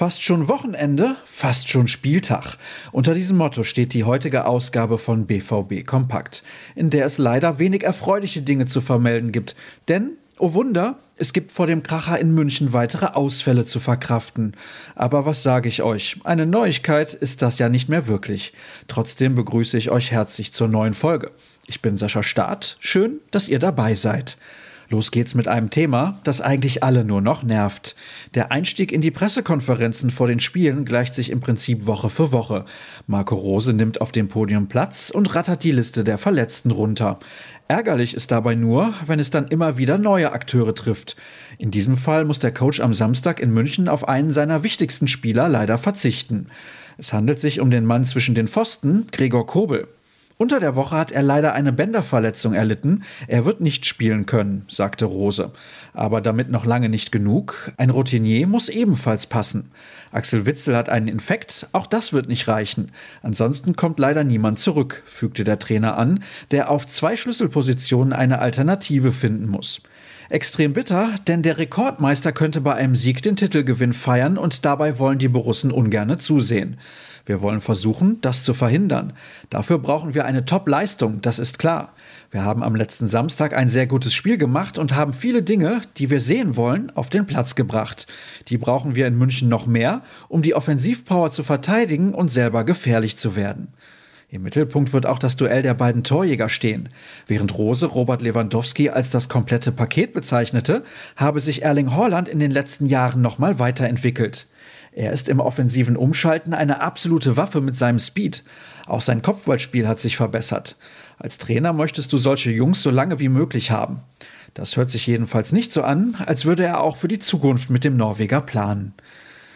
Fast schon Wochenende, fast schon Spieltag. Unter diesem Motto steht die heutige Ausgabe von BVB Kompakt, in der es leider wenig erfreuliche Dinge zu vermelden gibt. Denn, oh Wunder, es gibt vor dem Kracher in München weitere Ausfälle zu verkraften. Aber was sage ich euch? Eine Neuigkeit ist das ja nicht mehr wirklich. Trotzdem begrüße ich euch herzlich zur neuen Folge. Ich bin Sascha Staat. Schön, dass ihr dabei seid. Los geht's mit einem Thema, das eigentlich alle nur noch nervt. Der Einstieg in die Pressekonferenzen vor den Spielen gleicht sich im Prinzip Woche für Woche. Marco Rose nimmt auf dem Podium Platz und rattert die Liste der Verletzten runter. Ärgerlich ist dabei nur, wenn es dann immer wieder neue Akteure trifft. In diesem Fall muss der Coach am Samstag in München auf einen seiner wichtigsten Spieler leider verzichten. Es handelt sich um den Mann zwischen den Pfosten, Gregor Kobel. Unter der Woche hat er leider eine Bänderverletzung erlitten. Er wird nicht spielen können, sagte Rose. Aber damit noch lange nicht genug. Ein Routinier muss ebenfalls passen. Axel Witzel hat einen Infekt, auch das wird nicht reichen. Ansonsten kommt leider niemand zurück, fügte der Trainer an, der auf zwei Schlüsselpositionen eine Alternative finden muss. Extrem bitter, denn der Rekordmeister könnte bei einem Sieg den Titelgewinn feiern und dabei wollen die Borussen ungerne zusehen. Wir wollen versuchen, das zu verhindern. Dafür brauchen wir eine Top-Leistung, das ist klar. Wir haben am letzten Samstag ein sehr gutes Spiel gemacht und haben viele Dinge, die wir sehen wollen, auf den Platz gebracht. Die brauchen wir in München noch mehr, um die Offensivpower zu verteidigen und selber gefährlich zu werden. Im Mittelpunkt wird auch das Duell der beiden Torjäger stehen. Während Rose Robert Lewandowski als das komplette Paket bezeichnete, habe sich Erling Haaland in den letzten Jahren nochmal weiterentwickelt. Er ist im offensiven Umschalten eine absolute Waffe mit seinem Speed. Auch sein Kopfballspiel hat sich verbessert. Als Trainer möchtest du solche Jungs so lange wie möglich haben. Das hört sich jedenfalls nicht so an, als würde er auch für die Zukunft mit dem Norweger planen.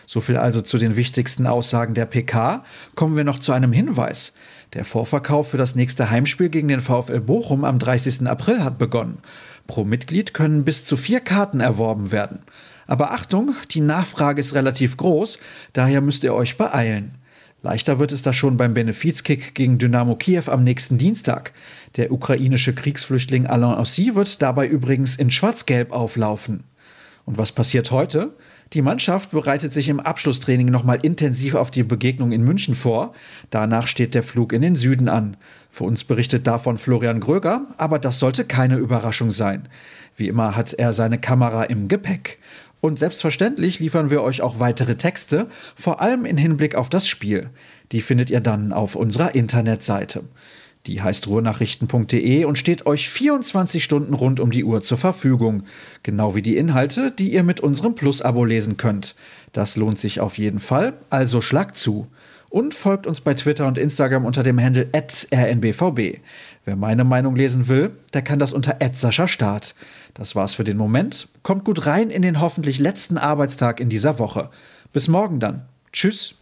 So viel also zu den wichtigsten Aussagen der PK. Kommen wir noch zu einem Hinweis. Der Vorverkauf für das nächste Heimspiel gegen den VfL Bochum am 30. April hat begonnen. Pro Mitglied können bis zu vier Karten erworben werden. Aber Achtung, die Nachfrage ist relativ groß, daher müsst ihr euch beeilen. Leichter wird es da schon beim Benefizkick gegen Dynamo Kiew am nächsten Dienstag. Der ukrainische Kriegsflüchtling Alain Ossi wird dabei übrigens in Schwarz-Gelb auflaufen. Und was passiert heute? Die Mannschaft bereitet sich im Abschlusstraining nochmal intensiv auf die Begegnung in München vor. Danach steht der Flug in den Süden an. Für uns berichtet davon Florian Gröger, aber das sollte keine Überraschung sein. Wie immer hat er seine Kamera im Gepäck. Und selbstverständlich liefern wir euch auch weitere Texte, vor allem in Hinblick auf das Spiel. Die findet ihr dann auf unserer Internetseite. Die heißt ruhrnachrichten.de und steht euch 24 Stunden rund um die Uhr zur Verfügung. Genau wie die Inhalte, die ihr mit unserem Plus-Abo lesen könnt. Das lohnt sich auf jeden Fall, also schlagt zu. Und folgt uns bei Twitter und Instagram unter dem Handle rnbvb. Wer meine Meinung lesen will, der kann das unter Start. Das war's für den Moment. Kommt gut rein in den hoffentlich letzten Arbeitstag in dieser Woche. Bis morgen dann. Tschüss.